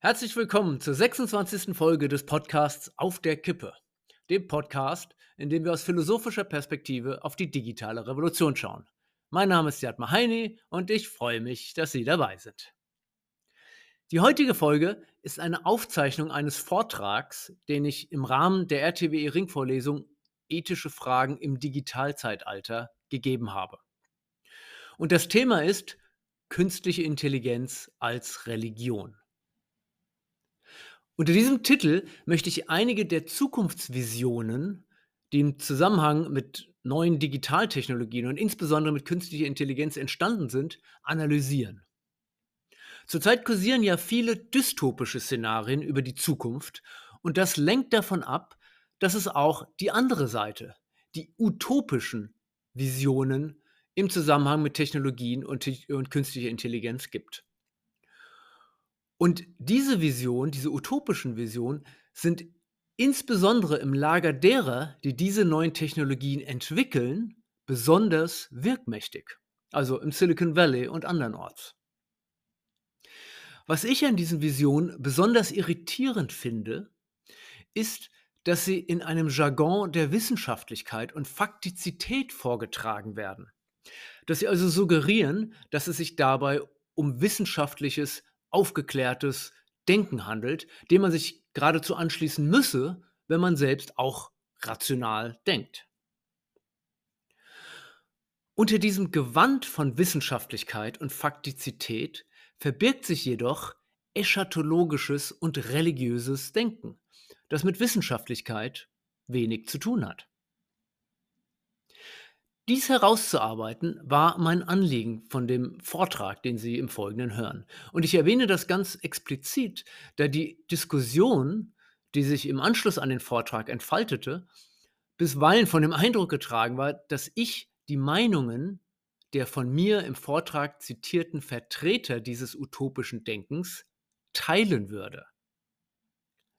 Herzlich willkommen zur 26. Folge des Podcasts Auf der Kippe, dem Podcast, in dem wir aus philosophischer Perspektive auf die digitale Revolution schauen. Mein Name ist Jad Mahaini und ich freue mich, dass Sie dabei sind. Die heutige Folge ist eine Aufzeichnung eines Vortrags, den ich im Rahmen der RTWE Ringvorlesung Ethische Fragen im Digitalzeitalter gegeben habe. Und das Thema ist Künstliche Intelligenz als Religion. Unter diesem Titel möchte ich einige der Zukunftsvisionen, die im Zusammenhang mit neuen Digitaltechnologien und insbesondere mit künstlicher Intelligenz entstanden sind, analysieren. Zurzeit kursieren ja viele dystopische Szenarien über die Zukunft und das lenkt davon ab, dass es auch die andere Seite, die utopischen Visionen im Zusammenhang mit Technologien und, und künstlicher Intelligenz gibt. Und diese Vision, diese utopischen Visionen, sind insbesondere im Lager derer, die diese neuen Technologien entwickeln, besonders wirkmächtig. Also im Silicon Valley und andernorts. Was ich an diesen Visionen besonders irritierend finde, ist, dass sie in einem Jargon der Wissenschaftlichkeit und Faktizität vorgetragen werden. Dass sie also suggerieren, dass es sich dabei um wissenschaftliches aufgeklärtes Denken handelt, dem man sich geradezu anschließen müsse, wenn man selbst auch rational denkt. Unter diesem Gewand von Wissenschaftlichkeit und Faktizität verbirgt sich jedoch eschatologisches und religiöses Denken, das mit Wissenschaftlichkeit wenig zu tun hat. Dies herauszuarbeiten war mein Anliegen von dem Vortrag, den Sie im Folgenden hören. Und ich erwähne das ganz explizit, da die Diskussion, die sich im Anschluss an den Vortrag entfaltete, bisweilen von dem Eindruck getragen war, dass ich die Meinungen der von mir im Vortrag zitierten Vertreter dieses utopischen Denkens teilen würde.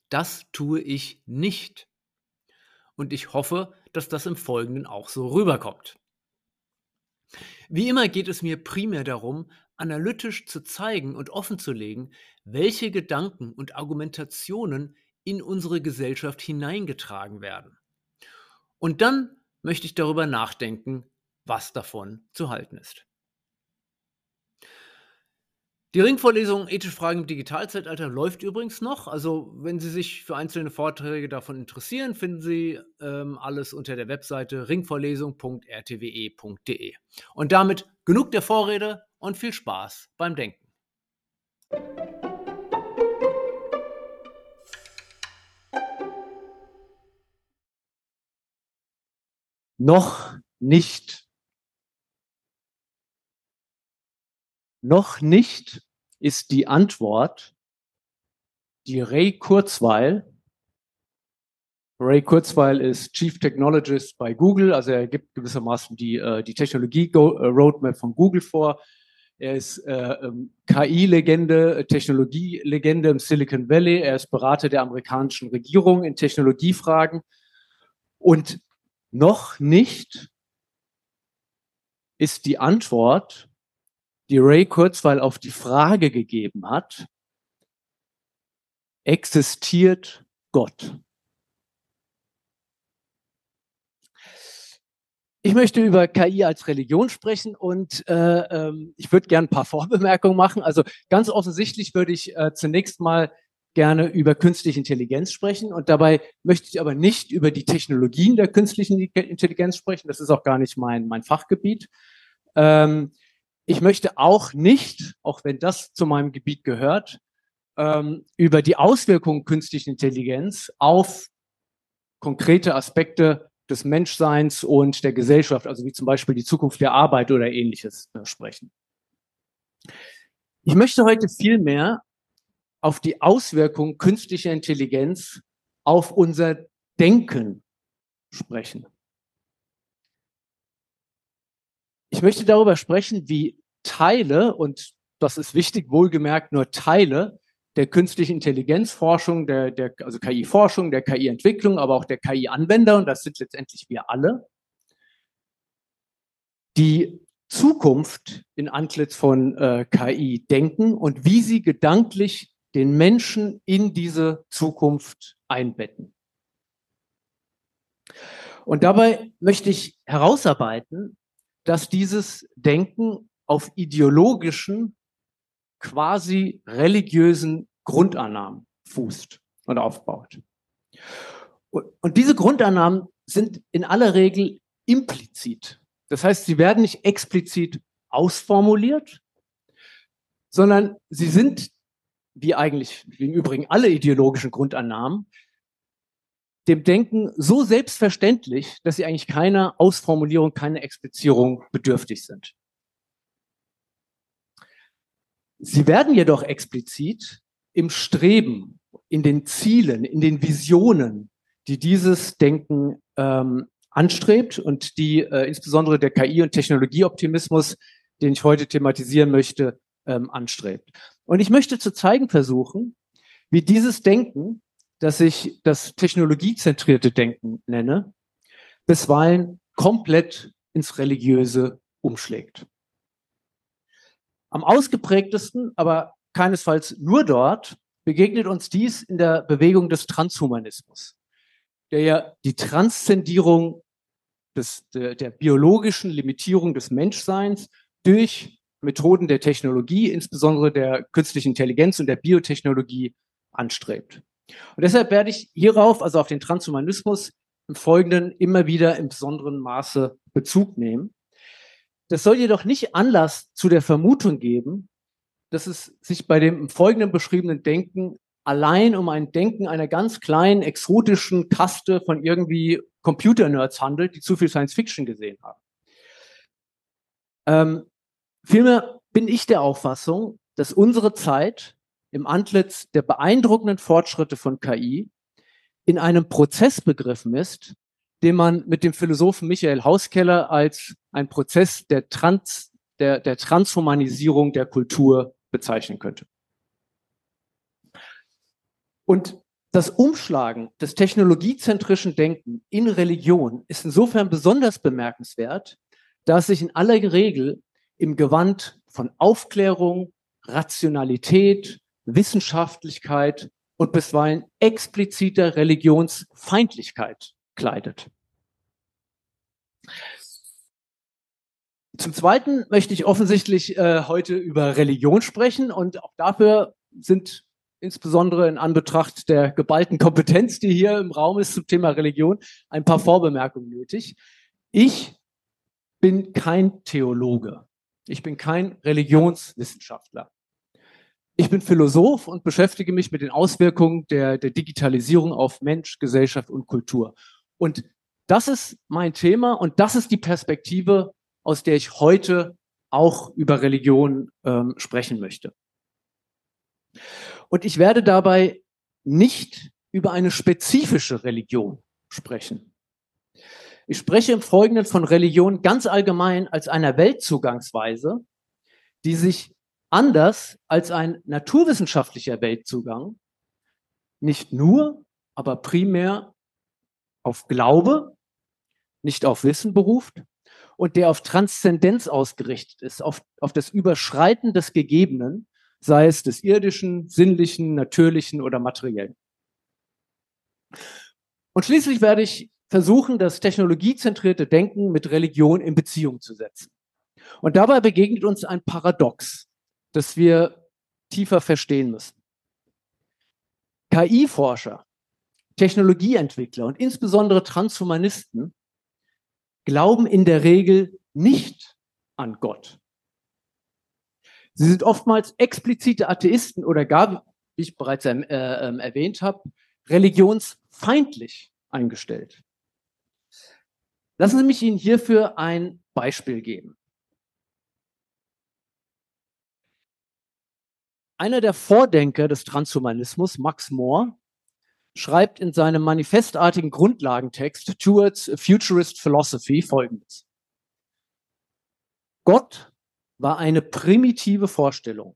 Das tue ich nicht. Und ich hoffe, dass das im Folgenden auch so rüberkommt. Wie immer geht es mir primär darum, analytisch zu zeigen und offenzulegen, welche Gedanken und Argumentationen in unsere Gesellschaft hineingetragen werden. Und dann möchte ich darüber nachdenken, was davon zu halten ist. Die Ringvorlesung Ethische Fragen im Digitalzeitalter läuft übrigens noch. Also, wenn Sie sich für einzelne Vorträge davon interessieren, finden Sie ähm, alles unter der Webseite ringvorlesung.rtwe.de. Und damit genug der Vorrede und viel Spaß beim Denken. Noch nicht Noch nicht ist die Antwort, die Ray Kurzweil, Ray Kurzweil ist Chief Technologist bei Google, also er gibt gewissermaßen die, äh, die Technologie-Roadmap von Google vor. Er ist äh, ähm, KI-Legende, Technologie-Legende im Silicon Valley. Er ist Berater der amerikanischen Regierung in Technologiefragen. Und noch nicht ist die Antwort die Ray Kurzweil auf die Frage gegeben hat, existiert Gott? Ich möchte über KI als Religion sprechen und äh, ähm, ich würde gerne ein paar Vorbemerkungen machen. Also ganz offensichtlich würde ich äh, zunächst mal gerne über künstliche Intelligenz sprechen und dabei möchte ich aber nicht über die Technologien der künstlichen Intelligenz sprechen. Das ist auch gar nicht mein, mein Fachgebiet. Ähm, ich möchte auch nicht, auch wenn das zu meinem Gebiet gehört, ähm, über die Auswirkungen künstlicher Intelligenz auf konkrete Aspekte des Menschseins und der Gesellschaft, also wie zum Beispiel die Zukunft der Arbeit oder ähnliches, äh, sprechen. Ich möchte heute vielmehr auf die Auswirkungen künstlicher Intelligenz auf unser Denken sprechen. Ich möchte darüber sprechen, wie Teile, und das ist wichtig, wohlgemerkt nur Teile der künstlichen Intelligenzforschung, der, der, also KI-Forschung, der KI-Entwicklung, aber auch der KI-Anwender, und das sind letztendlich wir alle, die Zukunft in Antlitz von äh, KI denken und wie sie gedanklich den Menschen in diese Zukunft einbetten. Und dabei möchte ich herausarbeiten, dass dieses Denken auf ideologischen, quasi religiösen Grundannahmen fußt und aufbaut. Und diese Grundannahmen sind in aller Regel implizit. Das heißt, sie werden nicht explizit ausformuliert, sondern sie sind, wie eigentlich im Übrigen alle ideologischen Grundannahmen, dem Denken so selbstverständlich, dass sie eigentlich keiner Ausformulierung, keiner Explizierung bedürftig sind. Sie werden jedoch explizit im Streben, in den Zielen, in den Visionen, die dieses Denken ähm, anstrebt und die äh, insbesondere der KI- und Technologieoptimismus, den ich heute thematisieren möchte, ähm, anstrebt. Und ich möchte zu zeigen versuchen, wie dieses Denken, das ich das technologiezentrierte Denken nenne, bisweilen komplett ins Religiöse umschlägt. Am ausgeprägtesten, aber keinesfalls nur dort, begegnet uns dies in der Bewegung des Transhumanismus, der ja die Transzendierung des, der, der biologischen Limitierung des Menschseins durch Methoden der Technologie, insbesondere der künstlichen Intelligenz und der Biotechnologie anstrebt. Und deshalb werde ich hierauf, also auf den Transhumanismus, im Folgenden immer wieder im besonderen Maße Bezug nehmen. Das soll jedoch nicht Anlass zu der Vermutung geben, dass es sich bei dem im Folgenden beschriebenen Denken allein um ein Denken einer ganz kleinen, exotischen Kaste von irgendwie Computer-Nerds handelt, die zu viel Science-Fiction gesehen haben. Ähm, vielmehr bin ich der Auffassung, dass unsere Zeit im Antlitz der beeindruckenden Fortschritte von KI in einem Prozess begriffen ist, den man mit dem Philosophen Michael Hauskeller als ein Prozess der, Trans, der, der Transhumanisierung der Kultur bezeichnen könnte. Und das Umschlagen des technologiezentrischen Denken in Religion ist insofern besonders bemerkenswert, da es sich in aller Regel im Gewand von Aufklärung, Rationalität, Wissenschaftlichkeit und bisweilen expliziter Religionsfeindlichkeit kleidet. Zum Zweiten möchte ich offensichtlich äh, heute über Religion sprechen und auch dafür sind insbesondere in Anbetracht der geballten Kompetenz, die hier im Raum ist zum Thema Religion, ein paar Vorbemerkungen nötig. Ich bin kein Theologe. Ich bin kein Religionswissenschaftler. Ich bin Philosoph und beschäftige mich mit den Auswirkungen der, der Digitalisierung auf Mensch, Gesellschaft und Kultur. Und das ist mein Thema und das ist die Perspektive, aus der ich heute auch über Religion ähm, sprechen möchte. Und ich werde dabei nicht über eine spezifische Religion sprechen. Ich spreche im Folgenden von Religion ganz allgemein als einer Weltzugangsweise, die sich anders als ein naturwissenschaftlicher Weltzugang nicht nur, aber primär auf Glaube, nicht auf Wissen beruft und der auf Transzendenz ausgerichtet ist, auf, auf das Überschreiten des Gegebenen sei es des irdischen, sinnlichen, natürlichen oder materiellen. Und schließlich werde ich versuchen, das technologiezentrierte Denken mit Religion in Beziehung zu setzen. Und dabei begegnet uns ein Paradox, das wir tiefer verstehen müssen. KI-Forscher, Technologieentwickler und insbesondere Transhumanisten glauben in der Regel nicht an Gott. Sie sind oftmals explizite Atheisten oder gar, wie ich bereits äh, äh, erwähnt habe, religionsfeindlich eingestellt. Lassen Sie mich Ihnen hierfür ein Beispiel geben. Einer der Vordenker des Transhumanismus, Max Moore, schreibt in seinem manifestartigen Grundlagentext Towards a Futurist Philosophy folgendes. Gott war eine primitive Vorstellung,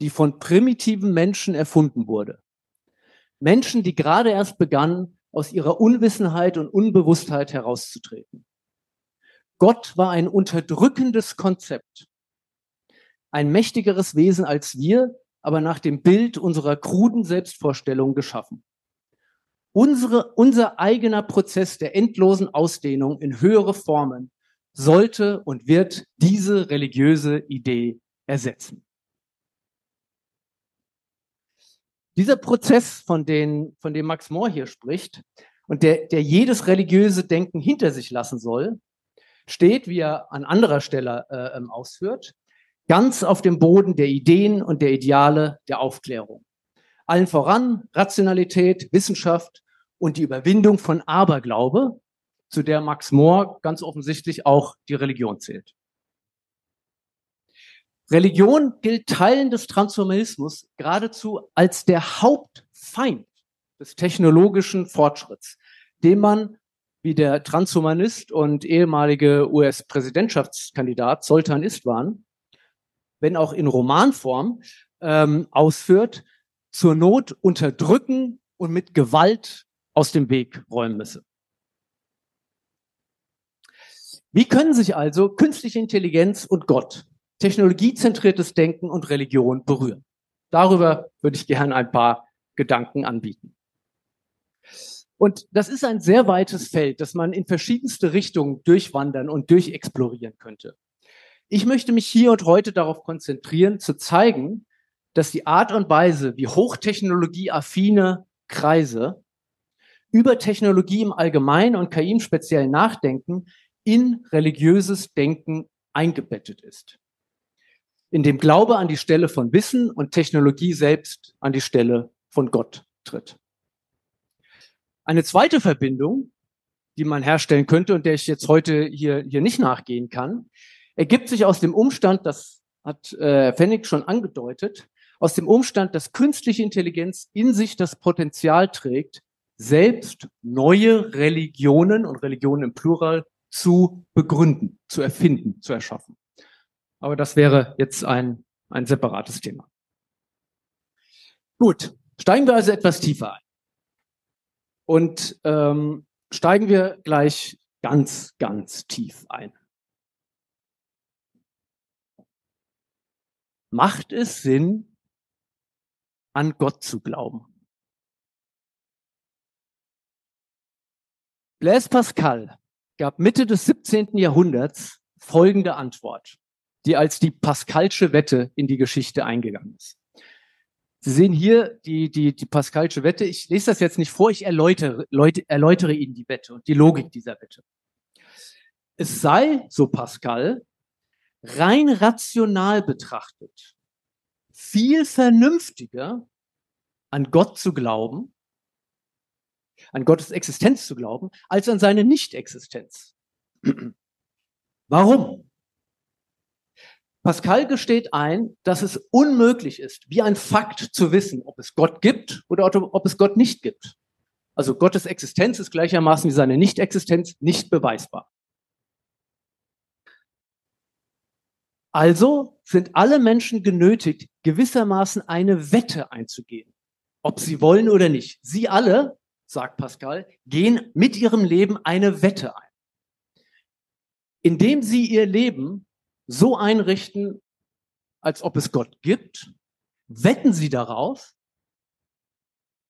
die von primitiven Menschen erfunden wurde. Menschen, die gerade erst begannen, aus ihrer Unwissenheit und Unbewusstheit herauszutreten. Gott war ein unterdrückendes Konzept, ein mächtigeres Wesen als wir, aber nach dem Bild unserer kruden Selbstvorstellung geschaffen. Unsere, unser eigener Prozess der endlosen Ausdehnung in höhere Formen sollte und wird diese religiöse Idee ersetzen. Dieser Prozess, von, den, von dem Max Mohr hier spricht und der, der jedes religiöse Denken hinter sich lassen soll, steht, wie er an anderer Stelle äh, ähm, ausführt, ganz auf dem Boden der Ideen und der Ideale der Aufklärung. Allen voran Rationalität, Wissenschaft und die Überwindung von Aberglaube, zu der Max Mohr ganz offensichtlich auch die Religion zählt. Religion gilt Teilen des Transformismus geradezu als der Hauptfeind des technologischen Fortschritts, dem man, wie der Transhumanist und ehemalige US-Präsidentschaftskandidat Soltan Istvan, wenn auch in Romanform, ähm, ausführt, zur Not unterdrücken und mit Gewalt aus dem Weg räumen müsse. Wie können sich also künstliche Intelligenz und Gott, technologiezentriertes Denken und Religion berühren? Darüber würde ich gerne ein paar Gedanken anbieten. Und das ist ein sehr weites Feld, das man in verschiedenste Richtungen durchwandern und durchexplorieren könnte. Ich möchte mich hier und heute darauf konzentrieren, zu zeigen, dass die Art und Weise, wie hochtechnologieaffine Kreise über Technologie im Allgemeinen und KI im Speziellen nachdenken, in religiöses Denken eingebettet ist. In dem Glaube an die Stelle von Wissen und Technologie selbst an die Stelle von Gott tritt. Eine zweite Verbindung, die man herstellen könnte und der ich jetzt heute hier, hier nicht nachgehen kann, ergibt sich aus dem Umstand, das hat äh, Fennig schon angedeutet, aus dem Umstand, dass künstliche Intelligenz in sich das Potenzial trägt, selbst neue Religionen und Religionen im Plural zu begründen, zu erfinden, zu erschaffen. Aber das wäre jetzt ein, ein separates Thema. Gut, steigen wir also etwas tiefer ein. Und ähm, steigen wir gleich ganz, ganz tief ein. Macht es Sinn, an Gott zu glauben? Blaise Pascal gab Mitte des 17. Jahrhunderts folgende Antwort, die als die Pascalsche Wette in die Geschichte eingegangen ist. Sie sehen hier die, die, die Pascalsche Wette. Ich lese das jetzt nicht vor, ich erläutere, Leute, erläutere Ihnen die Wette und die Logik dieser Wette. Es sei, so Pascal, rein rational betrachtet, viel vernünftiger, an Gott zu glauben, an Gottes Existenz zu glauben, als an seine Nichtexistenz. Warum? Pascal gesteht ein, dass es unmöglich ist, wie ein Fakt zu wissen, ob es Gott gibt oder ob es Gott nicht gibt. Also Gottes Existenz ist gleichermaßen wie seine Nichtexistenz nicht beweisbar. Also sind alle Menschen genötigt, gewissermaßen eine Wette einzugehen, ob sie wollen oder nicht. Sie alle sagt Pascal, gehen mit ihrem Leben eine Wette ein. Indem sie ihr Leben so einrichten, als ob es Gott gibt, wetten sie darauf,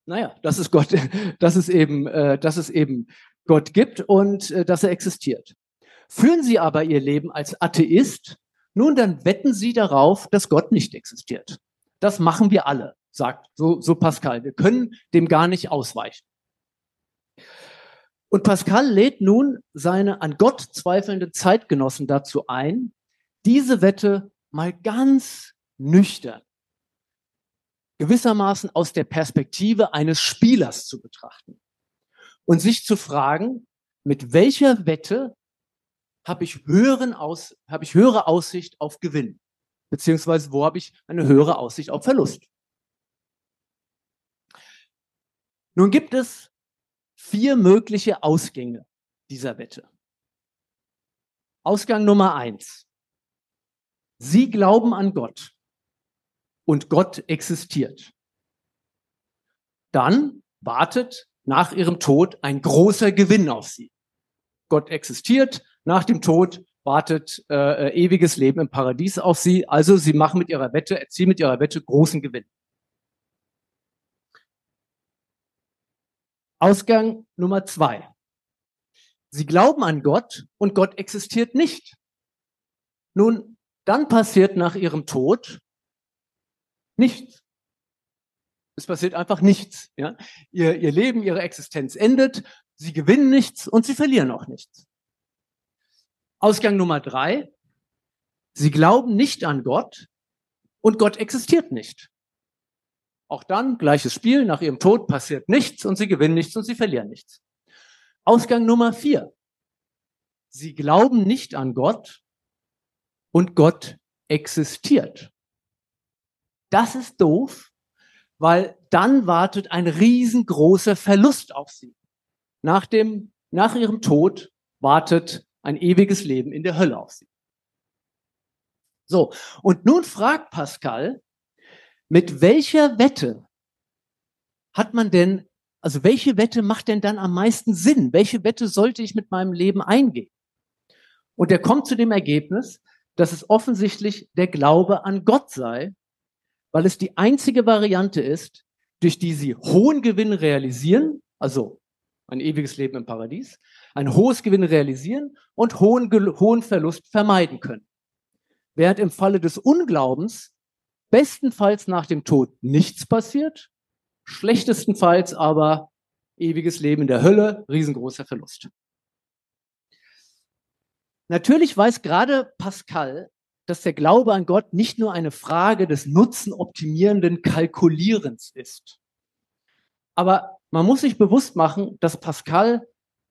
naja, dass es Gott, dass es eben, äh, dass es eben Gott gibt und äh, dass er existiert. Führen sie aber ihr Leben als Atheist, nun dann wetten sie darauf, dass Gott nicht existiert. Das machen wir alle, sagt so, so Pascal. Wir können dem gar nicht ausweichen. Und Pascal lädt nun seine an Gott zweifelnden Zeitgenossen dazu ein, diese Wette mal ganz nüchtern, gewissermaßen aus der Perspektive eines Spielers zu betrachten und sich zu fragen, mit welcher Wette habe ich, höheren Aus, habe ich höhere Aussicht auf Gewinn, beziehungsweise wo habe ich eine höhere Aussicht auf Verlust. Nun gibt es vier mögliche Ausgänge dieser Wette. Ausgang Nummer eins. Sie glauben an Gott und Gott existiert. Dann wartet nach ihrem Tod ein großer Gewinn auf sie. Gott existiert, nach dem Tod wartet äh, äh, ewiges Leben im Paradies auf sie. Also sie machen mit ihrer Wette, erzielen mit ihrer Wette großen Gewinn. Ausgang Nummer zwei. Sie glauben an Gott und Gott existiert nicht. Nun, dann passiert nach ihrem Tod nichts. Es passiert einfach nichts. Ja? Ihr, ihr Leben, ihre Existenz endet, sie gewinnen nichts und sie verlieren auch nichts. Ausgang Nummer drei. Sie glauben nicht an Gott und Gott existiert nicht. Auch dann, gleiches Spiel, nach ihrem Tod passiert nichts und sie gewinnen nichts und sie verlieren nichts. Ausgang Nummer vier. Sie glauben nicht an Gott und Gott existiert. Das ist doof, weil dann wartet ein riesengroßer Verlust auf sie. Nach dem, nach ihrem Tod wartet ein ewiges Leben in der Hölle auf sie. So. Und nun fragt Pascal, mit welcher Wette hat man denn, also welche Wette macht denn dann am meisten Sinn? Welche Wette sollte ich mit meinem Leben eingehen? Und er kommt zu dem Ergebnis, dass es offensichtlich der Glaube an Gott sei, weil es die einzige Variante ist, durch die sie hohen Gewinn realisieren, also ein ewiges Leben im Paradies, ein hohes Gewinn realisieren und hohen, hohen Verlust vermeiden können. Während im Falle des Unglaubens bestenfalls nach dem Tod nichts passiert, schlechtestenfalls aber ewiges Leben in der Hölle, riesengroßer Verlust. Natürlich weiß gerade Pascal, dass der Glaube an Gott nicht nur eine Frage des nutzenoptimierenden Kalkulierens ist. Aber man muss sich bewusst machen, dass Pascal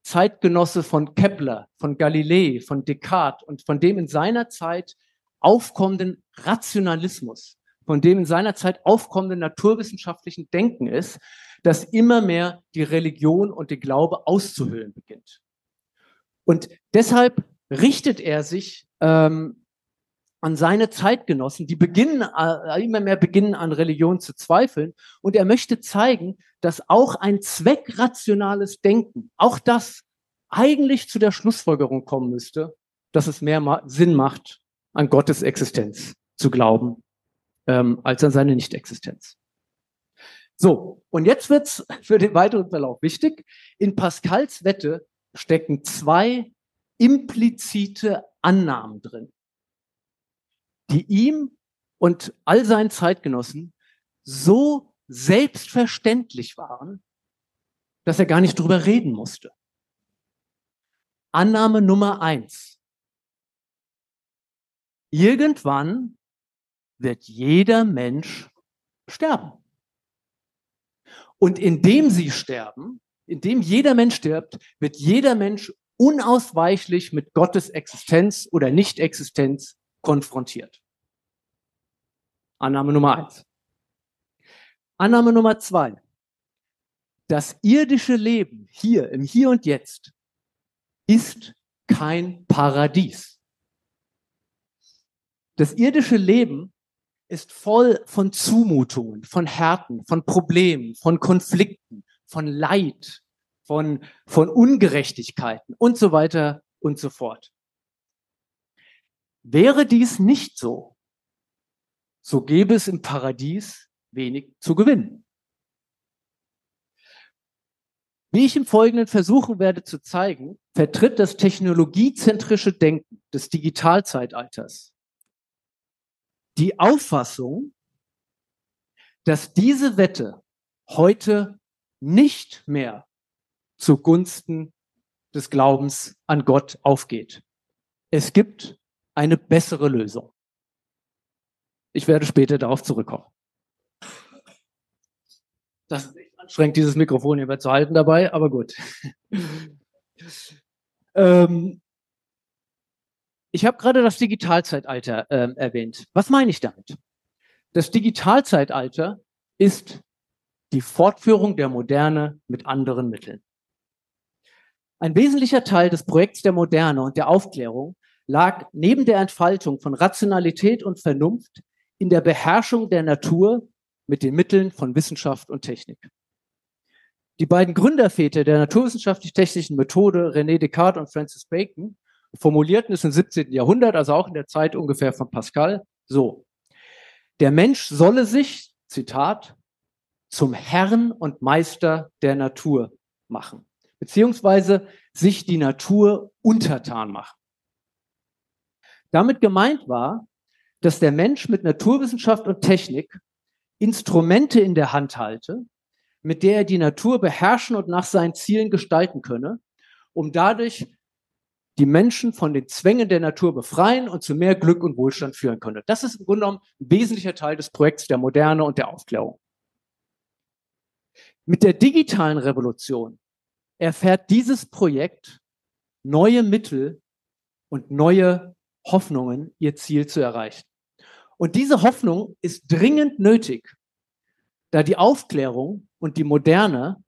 Zeitgenosse von Kepler, von Galilei, von Descartes und von dem in seiner Zeit aufkommenden Rationalismus, von dem in seiner Zeit aufkommenden naturwissenschaftlichen Denken ist, das immer mehr die Religion und den Glaube auszuhöhlen beginnt. Und deshalb richtet er sich ähm, an seine Zeitgenossen, die beginnen, äh, immer mehr beginnen an Religion zu zweifeln. Und er möchte zeigen, dass auch ein zweckrationales Denken, auch das eigentlich zu der Schlussfolgerung kommen müsste, dass es mehr Sinn macht, an Gottes Existenz zu glauben, ähm, als an seine Nichtexistenz. So, und jetzt wird's für den weiteren Verlauf wichtig. In Pascals Wette stecken zwei implizite Annahmen drin die ihm und all seinen Zeitgenossen so selbstverständlich waren, dass er gar nicht drüber reden musste. Annahme Nummer eins. Irgendwann wird jeder Mensch sterben. Und indem sie sterben, indem jeder Mensch stirbt, wird jeder Mensch unausweichlich mit Gottes Existenz oder Nichtexistenz konfrontiert. Annahme Nummer eins. Annahme Nummer zwei. Das irdische Leben hier im Hier und Jetzt ist kein Paradies. Das irdische Leben ist voll von Zumutungen, von Härten, von Problemen, von Konflikten, von Leid, von, von Ungerechtigkeiten und so weiter und so fort. Wäre dies nicht so, so gäbe es im Paradies wenig zu gewinnen. Wie ich im Folgenden versuchen werde zu zeigen, vertritt das technologiezentrische Denken des Digitalzeitalters die Auffassung, dass diese Wette heute nicht mehr zugunsten des Glaubens an Gott aufgeht. Es gibt eine bessere Lösung. Ich werde später darauf zurückkommen. Das ist echt anstrengend, dieses Mikrofon hier zu halten dabei, aber gut. ähm, ich habe gerade das Digitalzeitalter äh, erwähnt. Was meine ich damit? Das Digitalzeitalter ist die Fortführung der Moderne mit anderen Mitteln. Ein wesentlicher Teil des Projekts der Moderne und der Aufklärung lag neben der Entfaltung von Rationalität und Vernunft in der Beherrschung der Natur mit den Mitteln von Wissenschaft und Technik. Die beiden Gründerväter der naturwissenschaftlich-technischen Methode, René Descartes und Francis Bacon, formulierten es im 17. Jahrhundert, also auch in der Zeit ungefähr von Pascal, so. Der Mensch solle sich, Zitat, zum Herrn und Meister der Natur machen, beziehungsweise sich die Natur untertan machen. Damit gemeint war, dass der Mensch mit Naturwissenschaft und Technik Instrumente in der Hand halte, mit der er die Natur beherrschen und nach seinen Zielen gestalten könne, um dadurch die Menschen von den Zwängen der Natur befreien und zu mehr Glück und Wohlstand führen könne. Das ist im Grunde genommen ein wesentlicher Teil des Projekts der Moderne und der Aufklärung. Mit der digitalen Revolution erfährt dieses Projekt neue Mittel und neue Hoffnungen, ihr Ziel zu erreichen. Und diese Hoffnung ist dringend nötig, da die Aufklärung und die Moderne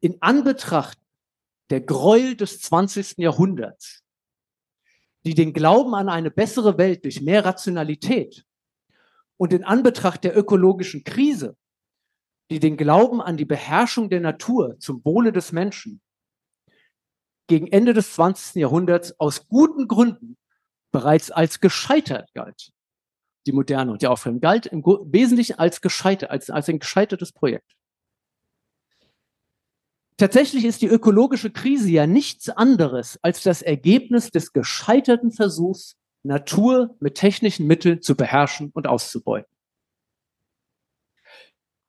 in Anbetracht der Gräuel des 20. Jahrhunderts, die den Glauben an eine bessere Welt durch mehr Rationalität und in Anbetracht der ökologischen Krise, die den Glauben an die Beherrschung der Natur zum Wohle des Menschen gegen Ende des 20. Jahrhunderts aus guten Gründen bereits als gescheitert galt. Die Moderne und die Aufklärung galt im Wesentlichen als gescheitert, als, als ein gescheitertes Projekt. Tatsächlich ist die ökologische Krise ja nichts anderes als das Ergebnis des gescheiterten Versuchs, Natur mit technischen Mitteln zu beherrschen und auszubeuten.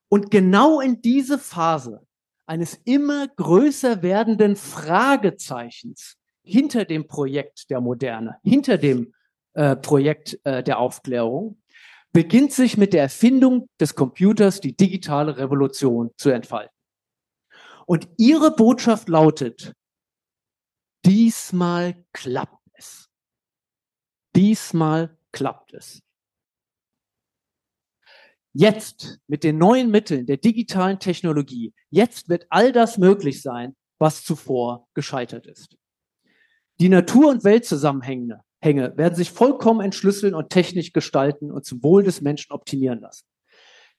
Und genau in diese Phase eines immer größer werdenden Fragezeichens hinter dem Projekt der Moderne, hinter dem äh, Projekt äh, der Aufklärung, beginnt sich mit der Erfindung des Computers die digitale Revolution zu entfalten. Und ihre Botschaft lautet, diesmal klappt es. Diesmal klappt es. Jetzt mit den neuen Mitteln der digitalen Technologie, jetzt wird all das möglich sein, was zuvor gescheitert ist. Die Natur- und Weltzusammenhänge Hänge, werden sich vollkommen entschlüsseln und technisch gestalten und zum Wohl des Menschen optimieren lassen.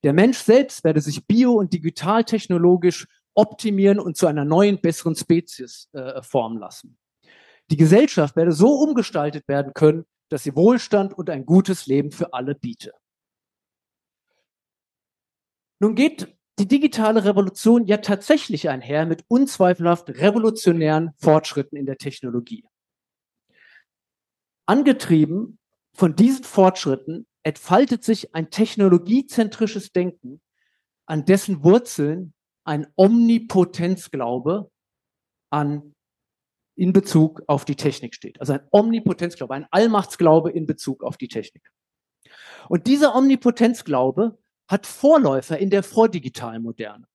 Der Mensch selbst werde sich bio- und digitaltechnologisch optimieren und zu einer neuen, besseren Spezies äh, formen lassen. Die Gesellschaft werde so umgestaltet werden können, dass sie Wohlstand und ein gutes Leben für alle biete. Nun geht die digitale Revolution ja tatsächlich einher mit unzweifelhaft revolutionären Fortschritten in der Technologie. Angetrieben von diesen Fortschritten entfaltet sich ein technologiezentrisches Denken, an dessen Wurzeln ein Omnipotenzglaube an, in Bezug auf die Technik steht. Also ein Omnipotenzglaube, ein Allmachtsglaube in Bezug auf die Technik. Und dieser Omnipotenzglaube hat Vorläufer in der vordigitalen Moderne.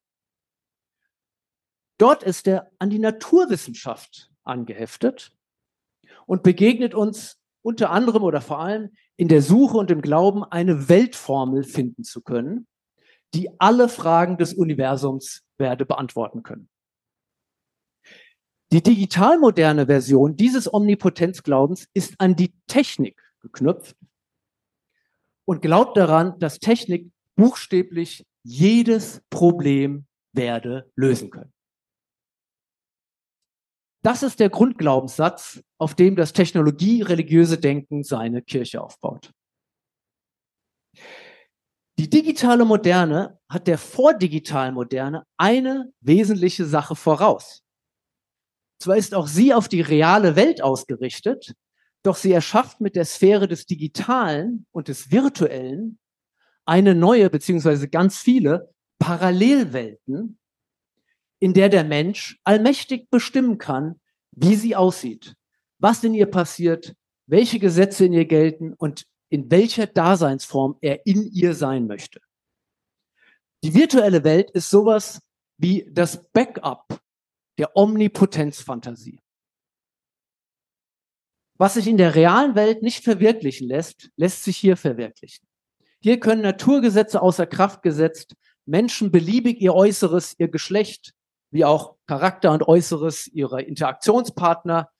Dort ist er an die Naturwissenschaft angeheftet und begegnet uns unter anderem oder vor allem in der Suche und im Glauben, eine Weltformel finden zu können, die alle Fragen des Universums werde beantworten können. Die digitalmoderne Version dieses Omnipotenzglaubens ist an die Technik geknüpft und glaubt daran, dass Technik buchstäblich jedes Problem werde lösen können. Das ist der Grundglaubenssatz, auf dem das technologie-religiöse Denken seine Kirche aufbaut. Die digitale Moderne hat der vordigitalen Moderne eine wesentliche Sache voraus. Zwar ist auch sie auf die reale Welt ausgerichtet, doch sie erschafft mit der Sphäre des Digitalen und des Virtuellen eine neue, beziehungsweise ganz viele Parallelwelten, in der der Mensch allmächtig bestimmen kann, wie sie aussieht, was in ihr passiert, welche Gesetze in ihr gelten und in welcher Daseinsform er in ihr sein möchte. Die virtuelle Welt ist sowas wie das Backup der Omnipotenzfantasie. Was sich in der realen Welt nicht verwirklichen lässt, lässt sich hier verwirklichen. Hier können Naturgesetze außer Kraft gesetzt, Menschen beliebig ihr Äußeres, ihr Geschlecht, wie auch Charakter und Äußeres ihrer Interaktionspartner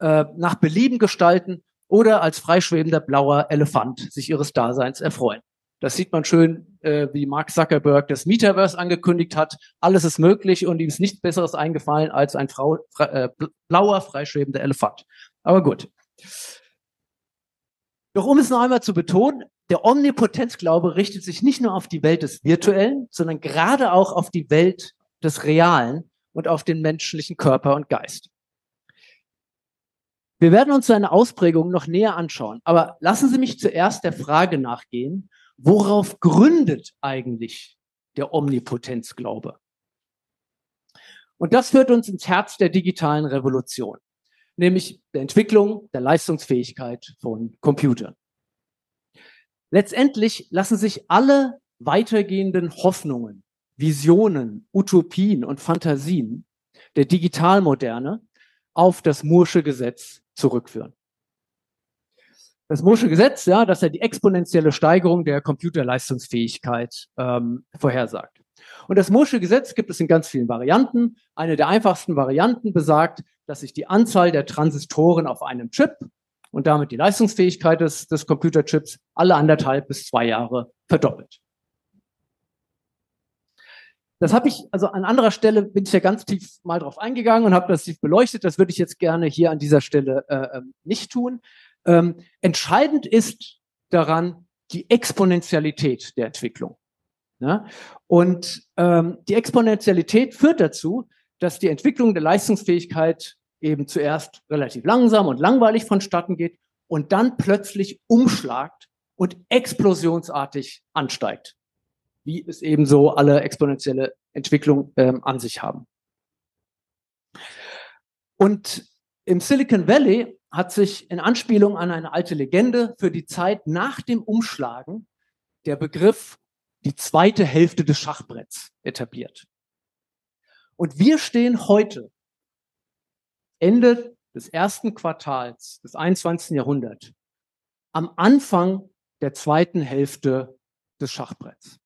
äh, nach Belieben gestalten oder als freischwebender blauer Elefant sich ihres Daseins erfreuen. Das sieht man schön, äh, wie Mark Zuckerberg das Metaverse angekündigt hat. Alles ist möglich und ihm ist nichts Besseres eingefallen als ein Frau, äh, blauer, freischwebender Elefant. Aber gut. Doch um es noch einmal zu betonen, der Omnipotenzglaube richtet sich nicht nur auf die Welt des Virtuellen, sondern gerade auch auf die Welt des Realen und auf den menschlichen Körper und Geist. Wir werden uns seine Ausprägung noch näher anschauen, aber lassen Sie mich zuerst der Frage nachgehen, worauf gründet eigentlich der Omnipotenzglaube? Und das führt uns ins Herz der digitalen Revolution, nämlich der Entwicklung der Leistungsfähigkeit von Computern. Letztendlich lassen sich alle weitergehenden Hoffnungen, Visionen, Utopien und Fantasien der Digitalmoderne auf das Moore'sche Gesetz zurückführen. Das Moore'sche Gesetz, ja, das ja die exponentielle Steigerung der Computerleistungsfähigkeit ähm, vorhersagt. Und das Moore'sche Gesetz gibt es in ganz vielen Varianten. Eine der einfachsten Varianten besagt, dass sich die Anzahl der Transistoren auf einem Chip und damit die Leistungsfähigkeit des, des Computerchips alle anderthalb bis zwei Jahre verdoppelt. Das habe ich, also an anderer Stelle bin ich ja ganz tief mal drauf eingegangen und habe das tief beleuchtet. Das würde ich jetzt gerne hier an dieser Stelle äh, ähm, nicht tun. Ähm, entscheidend ist daran die Exponentialität der Entwicklung. Ja? Und ähm, die Exponentialität führt dazu, dass die Entwicklung der Leistungsfähigkeit eben zuerst relativ langsam und langweilig vonstatten geht und dann plötzlich umschlagt und explosionsartig ansteigt, wie es eben so alle exponentielle Entwicklung ähm, an sich haben. Und im Silicon Valley hat sich in Anspielung an eine alte Legende für die Zeit nach dem Umschlagen der Begriff die zweite Hälfte des Schachbretts etabliert. Und wir stehen heute Ende des ersten Quartals des 21. Jahrhunderts am Anfang der zweiten Hälfte des Schachbretts,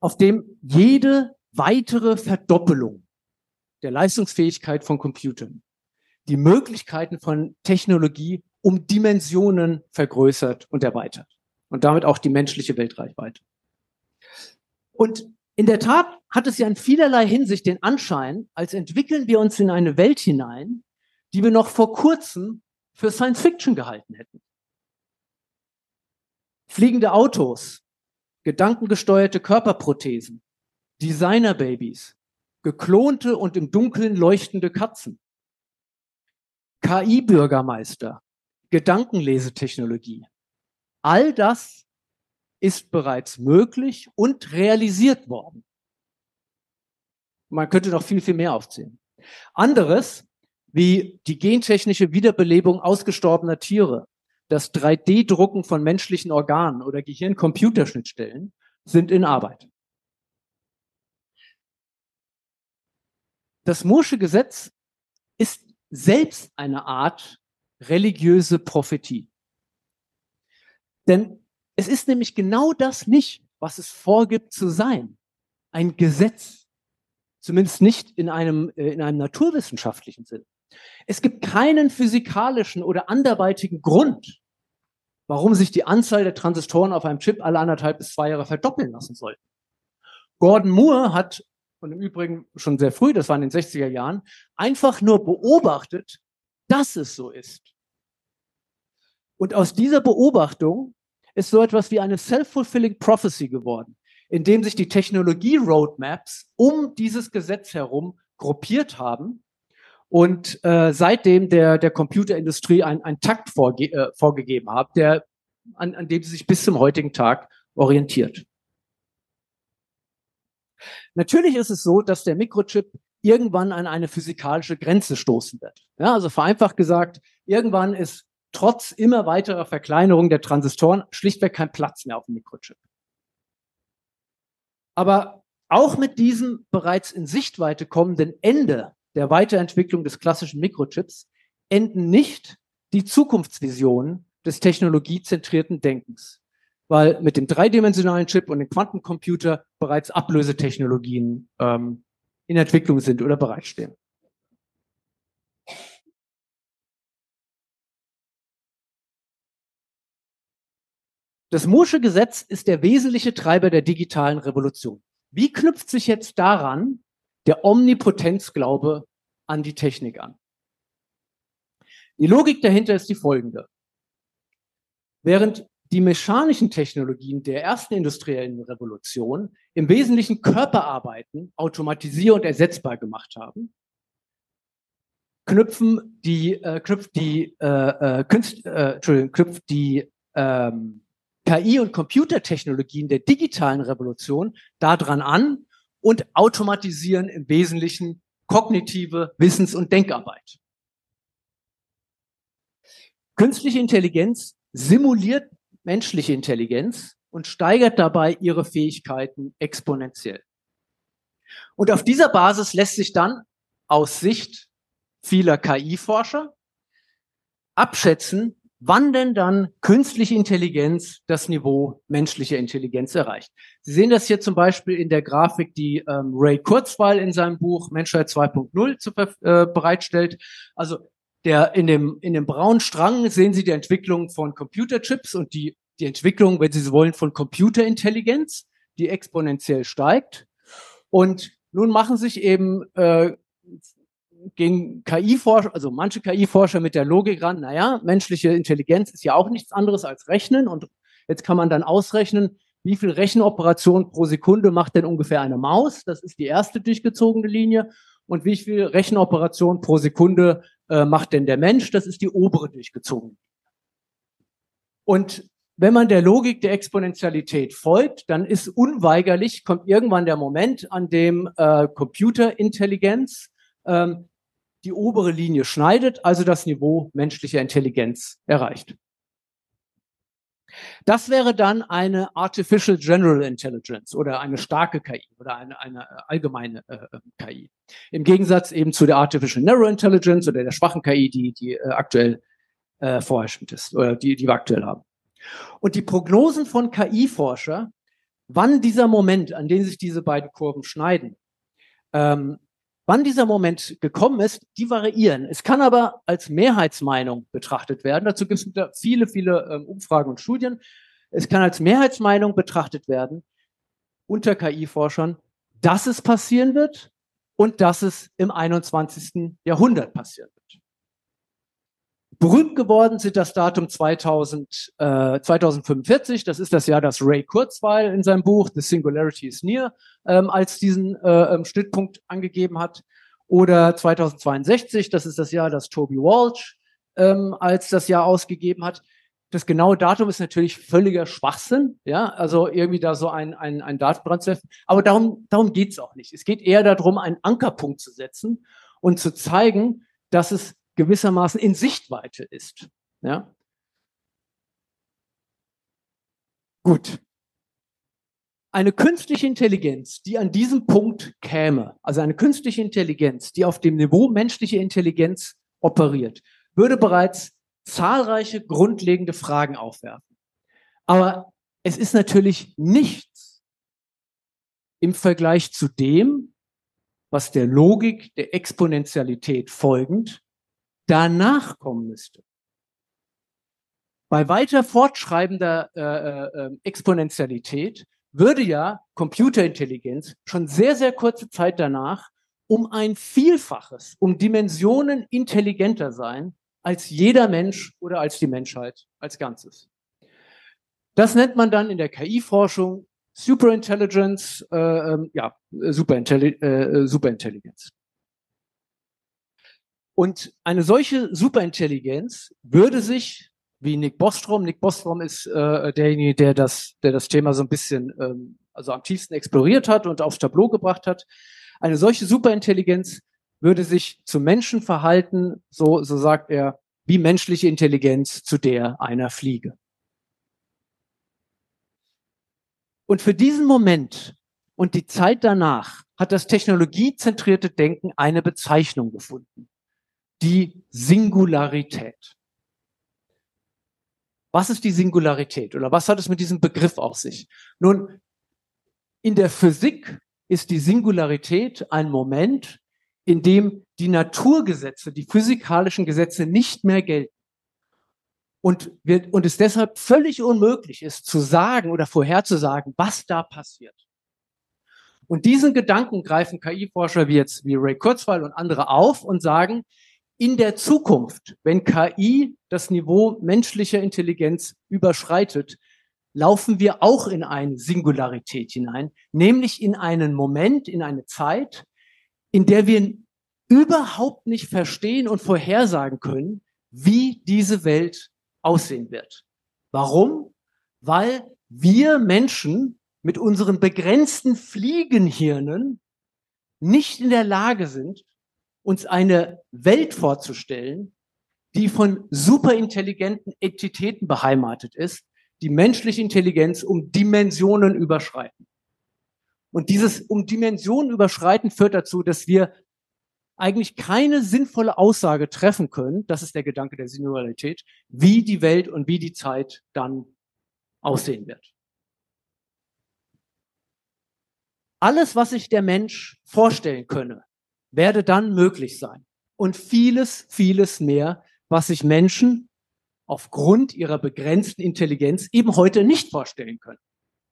auf dem jede weitere Verdoppelung der Leistungsfähigkeit von Computern die Möglichkeiten von Technologie um Dimensionen vergrößert und erweitert und damit auch die menschliche Weltreichweite. Und in der Tat hat es ja in vielerlei Hinsicht den Anschein, als entwickeln wir uns in eine Welt hinein, die wir noch vor kurzem für Science Fiction gehalten hätten. Fliegende Autos, gedankengesteuerte Körperprothesen, Designerbabys, geklonte und im Dunkeln leuchtende Katzen, KI-Bürgermeister, Gedankenlesetechnologie. All das ist bereits möglich und realisiert worden. Man könnte noch viel, viel mehr aufzählen. Anderes, wie die gentechnische Wiederbelebung ausgestorbener Tiere, das 3D-Drucken von menschlichen Organen oder Gehirn-Computerschnittstellen, sind in Arbeit. Das Moore'sche Gesetz ist selbst eine Art religiöse Prophetie. Denn es ist nämlich genau das nicht, was es vorgibt zu sein. Ein Gesetz. Zumindest nicht in einem, äh, in einem naturwissenschaftlichen Sinn. Es gibt keinen physikalischen oder anderweitigen Grund, warum sich die Anzahl der Transistoren auf einem Chip alle anderthalb bis zwei Jahre verdoppeln lassen soll. Gordon Moore hat, und im Übrigen schon sehr früh, das war in den 60er Jahren, einfach nur beobachtet, dass es so ist. Und aus dieser Beobachtung ist so etwas wie eine self-fulfilling prophecy geworden, in dem sich die Technologie-Roadmaps um dieses Gesetz herum gruppiert haben und äh, seitdem der, der Computerindustrie einen Takt vorge äh, vorgegeben hat, der, an, an dem sie sich bis zum heutigen Tag orientiert. Natürlich ist es so, dass der Mikrochip irgendwann an eine physikalische Grenze stoßen wird. Ja, also vereinfacht gesagt, irgendwann ist trotz immer weiterer Verkleinerung der Transistoren schlichtweg kein Platz mehr auf dem Mikrochip. Aber auch mit diesem bereits in Sichtweite kommenden Ende der Weiterentwicklung des klassischen Mikrochips enden nicht die Zukunftsvisionen des technologiezentrierten Denkens, weil mit dem dreidimensionalen Chip und dem Quantencomputer bereits Ablösetechnologien ähm, in Entwicklung sind oder bereitstehen. Das Moore'sche Gesetz ist der wesentliche Treiber der digitalen Revolution. Wie knüpft sich jetzt daran der Omnipotenzglaube an die Technik an? Die Logik dahinter ist die folgende. Während die mechanischen Technologien der ersten industriellen Revolution im Wesentlichen Körperarbeiten automatisier- und ersetzbar gemacht haben, knüpfen die, äh, knüpft die, äh, äh, Künst, äh, knüpft die ähm, KI- und Computertechnologien der digitalen Revolution daran an und automatisieren im Wesentlichen kognitive Wissens- und Denkarbeit. Künstliche Intelligenz simuliert menschliche Intelligenz und steigert dabei ihre Fähigkeiten exponentiell. Und auf dieser Basis lässt sich dann aus Sicht vieler KI-Forscher abschätzen, wann denn dann künstliche Intelligenz das Niveau menschlicher Intelligenz erreicht. Sie sehen das hier zum Beispiel in der Grafik, die ähm, Ray Kurzweil in seinem Buch Menschheit 2.0 zu, äh, bereitstellt. Also der in dem, in dem braunen Strang sehen Sie die Entwicklung von Computerchips und die, die Entwicklung, wenn Sie so wollen, von Computerintelligenz, die exponentiell steigt. Und nun machen sich eben äh, gehen KI-Forscher, also manche KI-Forscher mit der Logik ran, naja, menschliche Intelligenz ist ja auch nichts anderes als Rechnen und jetzt kann man dann ausrechnen, wie viel Rechenoperationen pro Sekunde macht denn ungefähr eine Maus? Das ist die erste durchgezogene Linie. Und wie viel Rechenoperationen pro Sekunde äh, macht denn der Mensch? Das ist die obere durchgezogene. Und wenn man der Logik der Exponentialität folgt, dann ist unweigerlich, kommt irgendwann der Moment, an dem äh, Computerintelligenz ähm, die obere Linie schneidet, also das Niveau menschlicher Intelligenz erreicht. Das wäre dann eine Artificial General Intelligence oder eine starke KI oder eine, eine äh, allgemeine äh, äh KI. Im Gegensatz eben zu der Artificial Narrow Intelligence oder der schwachen KI, die, die äh, aktuell äh, vorherrschend ist oder die, die wir aktuell haben. Und die Prognosen von KI-Forscher, wann dieser Moment, an dem sich diese beiden Kurven schneiden, ähm, Wann dieser Moment gekommen ist, die variieren. Es kann aber als Mehrheitsmeinung betrachtet werden. Dazu gibt es viele, viele ähm, Umfragen und Studien. Es kann als Mehrheitsmeinung betrachtet werden unter KI-Forschern, dass es passieren wird und dass es im 21. Jahrhundert passieren. Berühmt geworden sind das Datum 2000, äh, 2045, das ist das Jahr, das Ray Kurzweil in seinem Buch The Singularity is Near ähm, als diesen äh, ähm, Schnittpunkt angegeben hat. Oder 2062, das ist das Jahr, das Toby Walsh ähm, als das Jahr ausgegeben hat. Das genaue Datum ist natürlich völliger Schwachsinn, ja, also irgendwie da so ein, ein, ein Datum dran zu setzen. Aber darum, darum geht's auch nicht. Es geht eher darum, einen Ankerpunkt zu setzen und zu zeigen, dass es gewissermaßen in Sichtweite ist. Ja? Gut. Eine künstliche Intelligenz, die an diesem Punkt käme, also eine künstliche Intelligenz, die auf dem Niveau menschliche Intelligenz operiert, würde bereits zahlreiche grundlegende Fragen aufwerfen. Aber es ist natürlich nichts im Vergleich zu dem, was der Logik der Exponentialität folgend danach kommen müsste. Bei weiter fortschreibender äh, äh, ähm, Exponentialität würde ja Computerintelligenz schon sehr, sehr kurze Zeit danach um ein Vielfaches, um Dimensionen intelligenter sein als jeder Mensch oder als die Menschheit als Ganzes. Das nennt man dann in der KI-Forschung Superintelligence, äh, ähm, ja, Superintelli äh, Superintelligenz. Und eine solche Superintelligenz würde sich, wie Nick Bostrom, Nick Bostrom ist äh, derjenige, der das, der das Thema so ein bisschen ähm, also am tiefsten exploriert hat und aufs Tableau gebracht hat. Eine solche Superintelligenz würde sich zu Menschen verhalten, so, so sagt er, wie menschliche Intelligenz zu der einer Fliege. Und für diesen Moment und die Zeit danach hat das technologiezentrierte Denken eine Bezeichnung gefunden die Singularität. Was ist die Singularität oder was hat es mit diesem Begriff auf sich? Nun, in der Physik ist die Singularität ein Moment, in dem die Naturgesetze, die physikalischen Gesetze nicht mehr gelten. Und, wir, und es deshalb völlig unmöglich ist, zu sagen oder vorherzusagen, was da passiert. Und diesen Gedanken greifen KI-Forscher wie jetzt wie Ray Kurzweil und andere auf und sagen, in der Zukunft, wenn KI das Niveau menschlicher Intelligenz überschreitet, laufen wir auch in eine Singularität hinein, nämlich in einen Moment, in eine Zeit, in der wir überhaupt nicht verstehen und vorhersagen können, wie diese Welt aussehen wird. Warum? Weil wir Menschen mit unseren begrenzten Fliegenhirnen nicht in der Lage sind, uns eine Welt vorzustellen, die von superintelligenten Entitäten beheimatet ist, die menschliche Intelligenz um Dimensionen überschreiten. Und dieses um Dimensionen überschreiten führt dazu, dass wir eigentlich keine sinnvolle Aussage treffen können, das ist der Gedanke der Singularität, wie die Welt und wie die Zeit dann aussehen wird. Alles, was sich der Mensch vorstellen könne, werde dann möglich sein. Und vieles, vieles mehr, was sich Menschen aufgrund ihrer begrenzten Intelligenz eben heute nicht vorstellen können.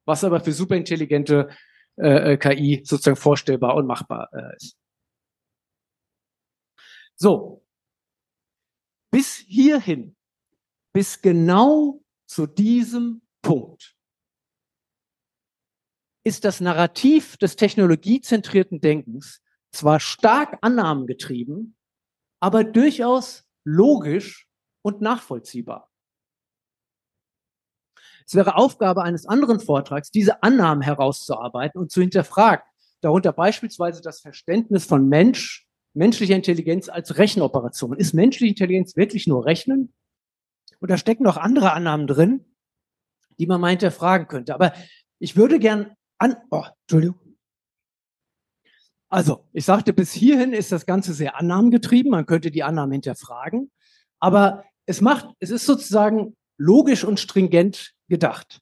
Was aber für superintelligente äh, äh KI sozusagen vorstellbar und machbar äh, ist. So, bis hierhin, bis genau zu diesem Punkt, ist das Narrativ des technologiezentrierten Denkens zwar stark annahmengetrieben, aber durchaus logisch und nachvollziehbar. Es wäre Aufgabe eines anderen Vortrags, diese Annahmen herauszuarbeiten und zu hinterfragen, darunter beispielsweise das Verständnis von Mensch, menschlicher Intelligenz als Rechenoperation. Ist menschliche Intelligenz wirklich nur Rechnen? Und da stecken noch andere Annahmen drin, die man mal hinterfragen könnte. Aber ich würde gern an, oh, Entschuldigung. Also, ich sagte, bis hierhin ist das Ganze sehr annahmengetrieben. Man könnte die Annahmen hinterfragen. Aber es macht, es ist sozusagen logisch und stringent gedacht.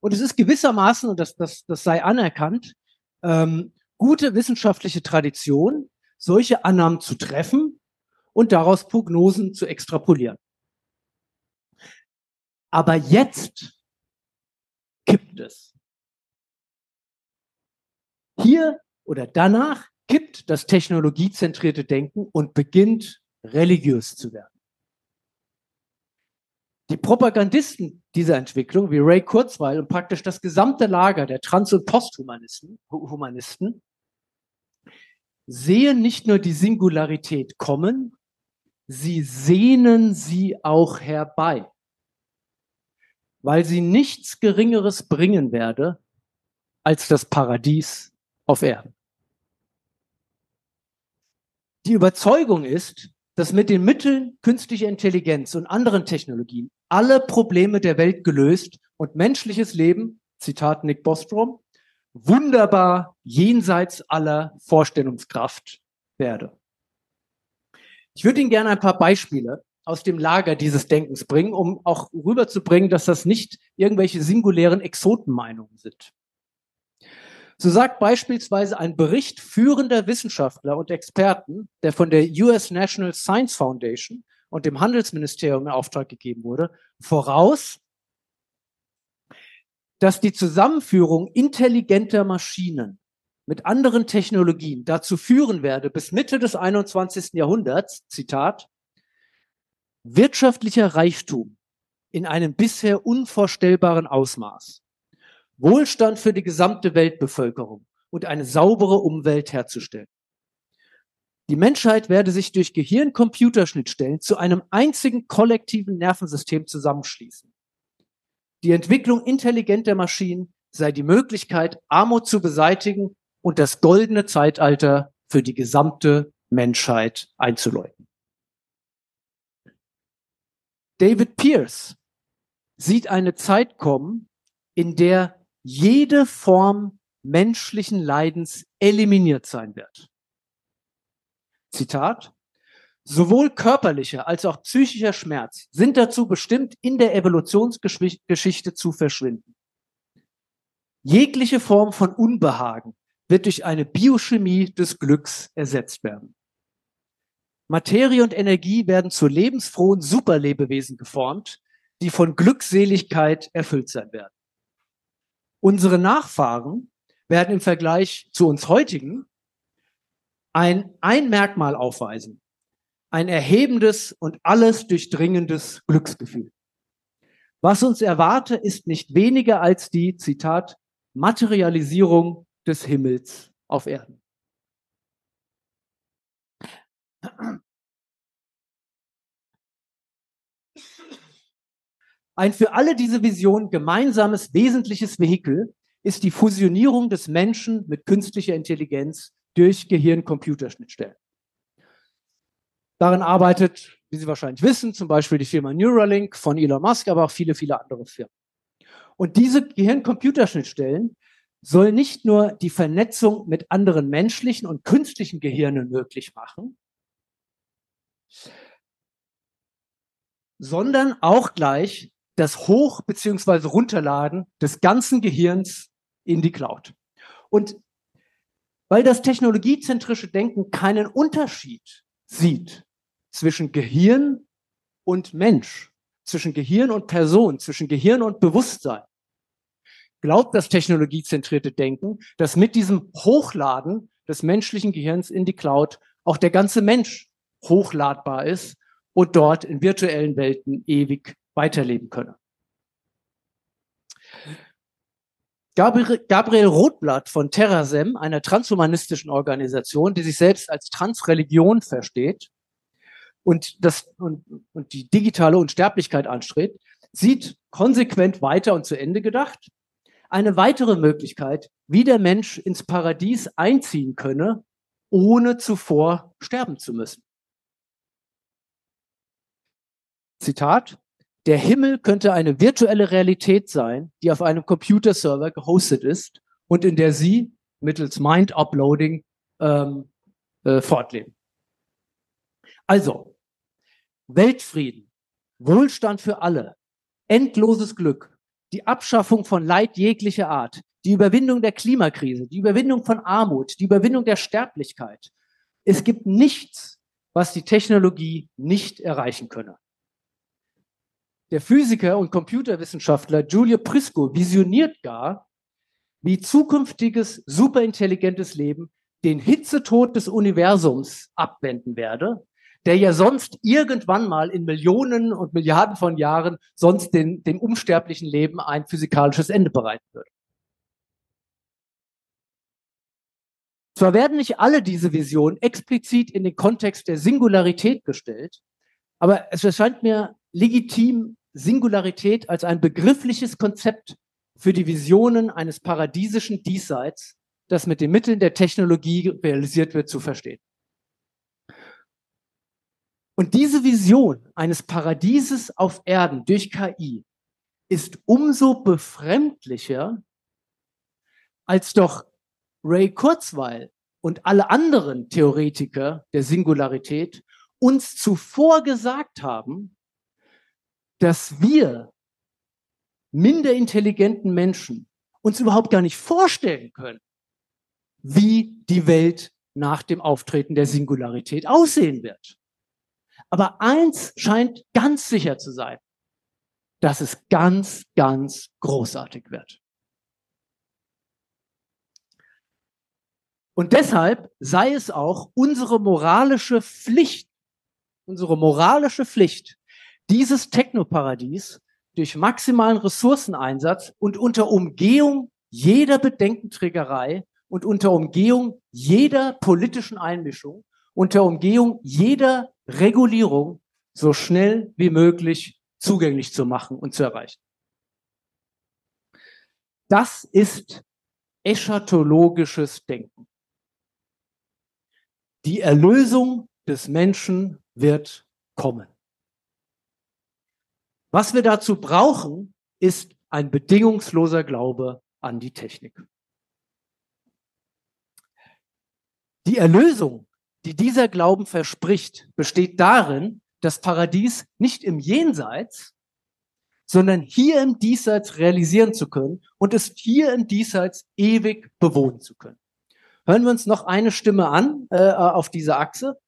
Und es ist gewissermaßen, und das, das, das sei anerkannt, ähm, gute wissenschaftliche Tradition, solche Annahmen zu treffen und daraus Prognosen zu extrapolieren. Aber jetzt kippt es. Hier oder danach kippt das technologiezentrierte Denken und beginnt religiös zu werden. Die Propagandisten dieser Entwicklung, wie Ray Kurzweil und praktisch das gesamte Lager der Trans- und Posthumanisten, Humanisten, sehen nicht nur die Singularität kommen, sie sehnen sie auch herbei, weil sie nichts Geringeres bringen werde als das Paradies auf Erden. Die Überzeugung ist, dass mit den Mitteln künstlicher Intelligenz und anderen Technologien alle Probleme der Welt gelöst und menschliches Leben, Zitat Nick Bostrom, wunderbar jenseits aller Vorstellungskraft werde. Ich würde Ihnen gerne ein paar Beispiele aus dem Lager dieses Denkens bringen, um auch rüberzubringen, dass das nicht irgendwelche singulären Exotenmeinungen sind. So sagt beispielsweise ein Bericht führender Wissenschaftler und Experten, der von der US National Science Foundation und dem Handelsministerium in Auftrag gegeben wurde, voraus, dass die Zusammenführung intelligenter Maschinen mit anderen Technologien dazu führen werde, bis Mitte des 21. Jahrhunderts, Zitat, wirtschaftlicher Reichtum in einem bisher unvorstellbaren Ausmaß Wohlstand für die gesamte Weltbevölkerung und eine saubere Umwelt herzustellen. Die Menschheit werde sich durch Gehirn-Computerschnittstellen zu einem einzigen kollektiven Nervensystem zusammenschließen. Die Entwicklung intelligenter Maschinen sei die Möglichkeit, Armut zu beseitigen und das goldene Zeitalter für die gesamte Menschheit einzuläuten. David Pierce sieht eine Zeit kommen, in der jede Form menschlichen Leidens eliminiert sein wird. Zitat. Sowohl körperlicher als auch psychischer Schmerz sind dazu bestimmt, in der Evolutionsgeschichte zu verschwinden. Jegliche Form von Unbehagen wird durch eine Biochemie des Glücks ersetzt werden. Materie und Energie werden zu lebensfrohen Superlebewesen geformt, die von Glückseligkeit erfüllt sein werden. Unsere Nachfahren werden im Vergleich zu uns heutigen ein, ein Merkmal aufweisen. ein erhebendes und alles durchdringendes Glücksgefühl. Was uns erwarte, ist nicht weniger als die, Zitat, Materialisierung des Himmels auf Erden. Ein für alle diese Vision gemeinsames wesentliches Vehikel ist die Fusionierung des Menschen mit künstlicher Intelligenz durch Gehirn-Computerschnittstellen. Darin arbeitet, wie Sie wahrscheinlich wissen, zum Beispiel die Firma Neuralink von Elon Musk, aber auch viele, viele andere Firmen. Und diese Gehirn-Computerschnittstellen sollen nicht nur die Vernetzung mit anderen menschlichen und künstlichen Gehirnen möglich machen, sondern auch gleich das Hoch- bzw. Runterladen des ganzen Gehirns in die Cloud. Und weil das technologiezentrische Denken keinen Unterschied sieht zwischen Gehirn und Mensch, zwischen Gehirn und Person, zwischen Gehirn und Bewusstsein, glaubt das technologiezentrierte Denken, dass mit diesem Hochladen des menschlichen Gehirns in die Cloud auch der ganze Mensch hochladbar ist und dort in virtuellen Welten ewig weiterleben könne. Gabriel Rothblatt von Terrasem, einer transhumanistischen Organisation, die sich selbst als Transreligion versteht und, das, und, und die digitale Unsterblichkeit anstrebt, sieht konsequent weiter und zu Ende gedacht eine weitere Möglichkeit, wie der Mensch ins Paradies einziehen könne, ohne zuvor sterben zu müssen. Zitat, der Himmel könnte eine virtuelle Realität sein, die auf einem Computerserver gehostet ist und in der Sie mittels Mind-Uploading ähm, äh, fortleben. Also, Weltfrieden, Wohlstand für alle, endloses Glück, die Abschaffung von Leid jeglicher Art, die Überwindung der Klimakrise, die Überwindung von Armut, die Überwindung der Sterblichkeit. Es gibt nichts, was die Technologie nicht erreichen könne. Der Physiker und Computerwissenschaftler Giulio Prisco visioniert gar, wie zukünftiges superintelligentes Leben den Hitzetod des Universums abwenden werde der ja sonst irgendwann mal in Millionen und Milliarden von Jahren sonst den, dem unsterblichen Leben ein physikalisches Ende bereiten würde. Zwar werden nicht alle diese Visionen explizit in den Kontext der Singularität gestellt, aber es erscheint mir legitim, Singularität als ein begriffliches Konzept für die Visionen eines paradiesischen Diesseits, das mit den Mitteln der Technologie realisiert wird, zu verstehen. Und diese Vision eines Paradieses auf Erden durch KI ist umso befremdlicher, als doch Ray Kurzweil und alle anderen Theoretiker der Singularität uns zuvor gesagt haben, dass wir minder intelligenten Menschen uns überhaupt gar nicht vorstellen können, wie die Welt nach dem Auftreten der Singularität aussehen wird. Aber eins scheint ganz sicher zu sein, dass es ganz, ganz großartig wird. Und deshalb sei es auch unsere moralische Pflicht, unsere moralische Pflicht, dieses Technoparadies durch maximalen Ressourceneinsatz und unter Umgehung jeder Bedenkenträgerei und unter Umgehung jeder politischen Einmischung, unter Umgehung jeder Regulierung so schnell wie möglich zugänglich zu machen und zu erreichen. Das ist eschatologisches Denken. Die Erlösung des Menschen wird kommen. Was wir dazu brauchen, ist ein bedingungsloser Glaube an die Technik. Die Erlösung die dieser Glauben verspricht, besteht darin, das Paradies nicht im Jenseits, sondern hier im Diesseits realisieren zu können und es hier im Diesseits ewig bewohnen zu können. Hören wir uns noch eine Stimme an äh, auf dieser Achse.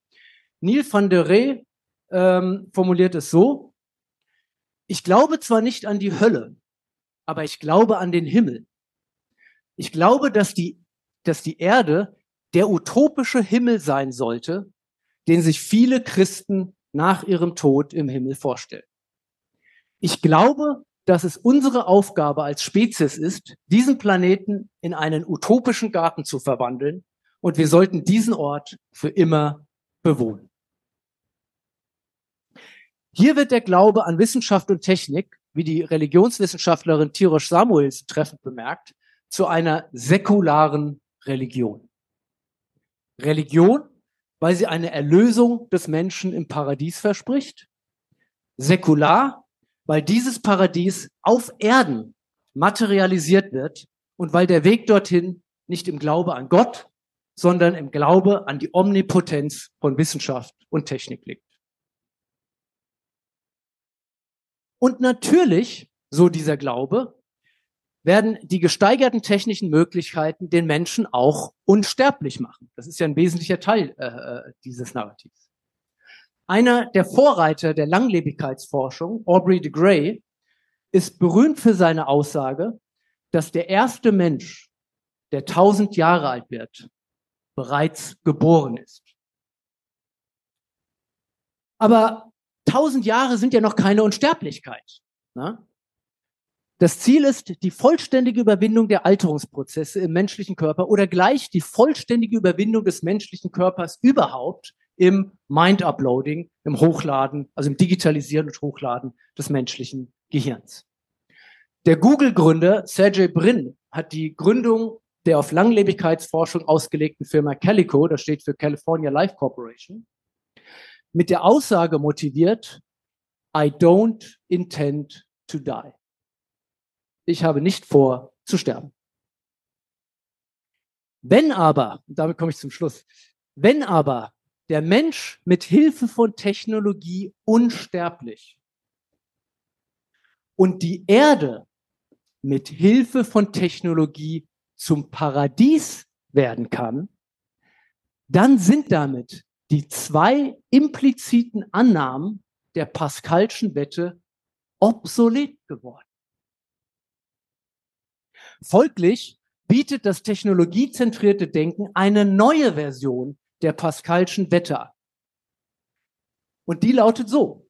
Neil van der Rey ähm, formuliert es so, ich glaube zwar nicht an die Hölle, aber ich glaube an den Himmel. Ich glaube, dass die, dass die Erde der utopische Himmel sein sollte, den sich viele Christen nach ihrem Tod im Himmel vorstellen. Ich glaube, dass es unsere Aufgabe als Spezies ist, diesen Planeten in einen utopischen Garten zu verwandeln und wir sollten diesen Ort für immer bewohnen. Hier wird der Glaube an Wissenschaft und Technik, wie die Religionswissenschaftlerin Tirosh Samuels treffend bemerkt, zu einer säkularen Religion. Religion, weil sie eine Erlösung des Menschen im Paradies verspricht. Säkular, weil dieses Paradies auf Erden materialisiert wird und weil der Weg dorthin nicht im Glaube an Gott, sondern im Glaube an die Omnipotenz von Wissenschaft und Technik liegt. Und natürlich, so dieser Glaube, werden die gesteigerten technischen Möglichkeiten den Menschen auch unsterblich machen. Das ist ja ein wesentlicher Teil äh, äh dieses Narrativs. Einer der Vorreiter der Langlebigkeitsforschung, Aubrey de Grey, ist berühmt für seine Aussage, dass der erste Mensch, der tausend Jahre alt wird, bereits geboren ist. Aber tausend Jahre sind ja noch keine Unsterblichkeit. Ne? Das Ziel ist die vollständige Überwindung der Alterungsprozesse im menschlichen Körper oder gleich die vollständige Überwindung des menschlichen Körpers überhaupt im Mind-Uploading, im Hochladen, also im Digitalisieren und Hochladen des menschlichen Gehirns. Der Google-Gründer Sergey Brin hat die Gründung der auf Langlebigkeitsforschung ausgelegten Firma Calico, das steht für California Life Corporation, mit der Aussage motiviert, I don't intend to die. Ich habe nicht vor zu sterben. Wenn aber, damit komme ich zum Schluss, wenn aber der Mensch mit Hilfe von Technologie unsterblich und die Erde mit Hilfe von Technologie zum Paradies werden kann, dann sind damit die zwei impliziten Annahmen der Pascalschen Wette obsolet geworden. Folglich bietet das technologiezentrierte Denken eine neue Version der Pascalschen Wette an. Und die lautet so,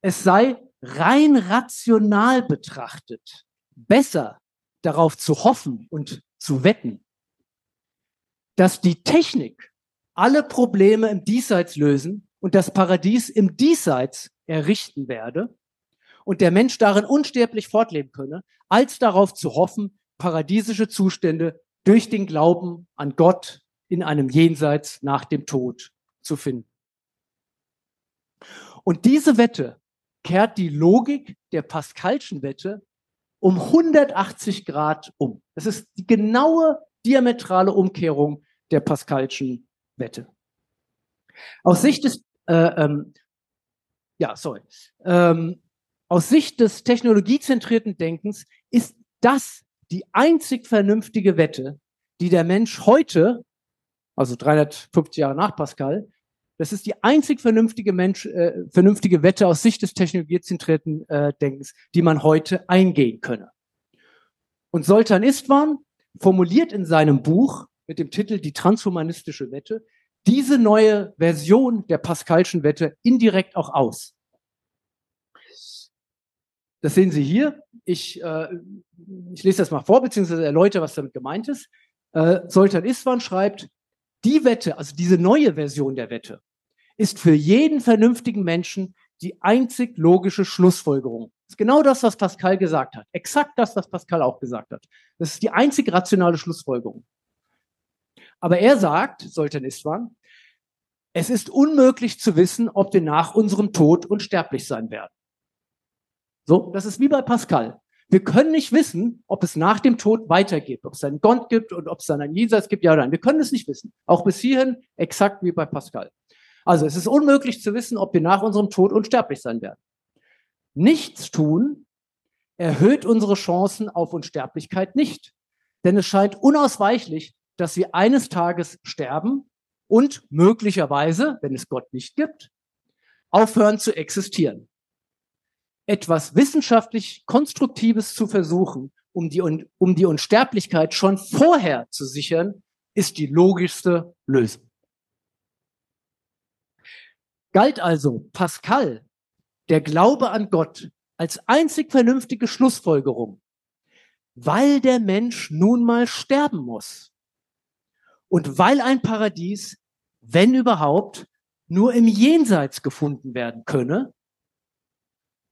es sei rein rational betrachtet besser darauf zu hoffen und zu wetten, dass die Technik alle Probleme im Diesseits lösen und das Paradies im Diesseits errichten werde und der Mensch darin unsterblich fortleben könne, als darauf zu hoffen, paradiesische Zustände durch den Glauben an Gott in einem Jenseits nach dem Tod zu finden. Und diese Wette kehrt die Logik der Pascalschen Wette um 180 Grad um. Das ist die genaue diametrale Umkehrung der Pascalschen Wette. Aus Sicht des, äh, ähm, ja, sorry, ähm, aus Sicht des technologiezentrierten Denkens ist das die einzig vernünftige Wette, die der Mensch heute, also 350 Jahre nach Pascal, das ist die einzig vernünftige, Mensch, äh, vernünftige Wette aus Sicht des technologiezentrierten äh, Denkens, die man heute eingehen könne. Und Soltan Istvan formuliert in seinem Buch mit dem Titel Die transhumanistische Wette diese neue Version der Pascalschen Wette indirekt auch aus. Das sehen Sie hier. Ich, äh, ich lese das mal vor, beziehungsweise erläutere, was damit gemeint ist. Äh, Soltan Istvan schreibt, die Wette, also diese neue Version der Wette, ist für jeden vernünftigen Menschen die einzig logische Schlussfolgerung. Das ist genau das, was Pascal gesagt hat. Exakt das, was Pascal auch gesagt hat. Das ist die einzig rationale Schlussfolgerung. Aber er sagt, Sultan Istvan, es ist unmöglich zu wissen, ob wir nach unserem Tod unsterblich sein werden. So, das ist wie bei Pascal. Wir können nicht wissen, ob es nach dem Tod weitergeht, ob es einen Gott gibt und ob es dann ein Jenseits gibt, ja oder nein. Wir können es nicht wissen. Auch bis hierhin exakt wie bei Pascal. Also es ist unmöglich zu wissen, ob wir nach unserem Tod unsterblich sein werden. Nichts tun erhöht unsere Chancen auf Unsterblichkeit nicht. Denn es scheint unausweichlich, dass wir eines Tages sterben und möglicherweise, wenn es Gott nicht gibt, aufhören zu existieren etwas wissenschaftlich Konstruktives zu versuchen, um die, um die Unsterblichkeit schon vorher zu sichern, ist die logischste Lösung. Galt also Pascal der Glaube an Gott als einzig vernünftige Schlussfolgerung, weil der Mensch nun mal sterben muss und weil ein Paradies, wenn überhaupt, nur im Jenseits gefunden werden könne,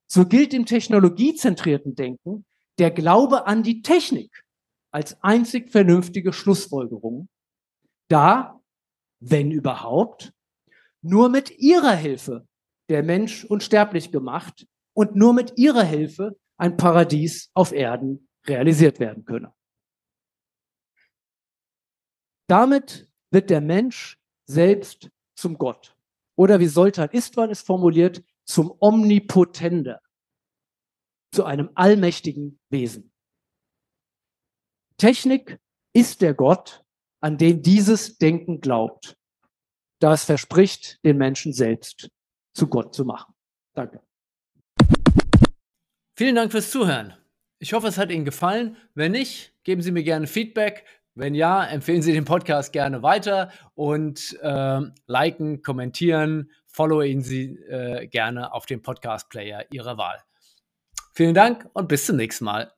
so gilt im technologiezentrierten Denken der Glaube an die Technik als einzig vernünftige Schlussfolgerung, da, wenn überhaupt, nur mit ihrer Hilfe der Mensch unsterblich gemacht und nur mit ihrer Hilfe ein Paradies auf Erden realisiert werden könne. Damit wird der Mensch selbst zum Gott. Oder wie Soltan Istvan es formuliert, zum Omnipotender, zu einem allmächtigen Wesen. Technik ist der Gott, an den dieses Denken glaubt, da es verspricht, den Menschen selbst zu Gott zu machen. Danke. Vielen Dank fürs Zuhören. Ich hoffe, es hat Ihnen gefallen. Wenn nicht, geben Sie mir gerne Feedback. Wenn ja, empfehlen Sie den Podcast gerne weiter und äh, liken, kommentieren, followen Sie äh, gerne auf dem Podcast-Player Ihrer Wahl. Vielen Dank und bis zum nächsten Mal.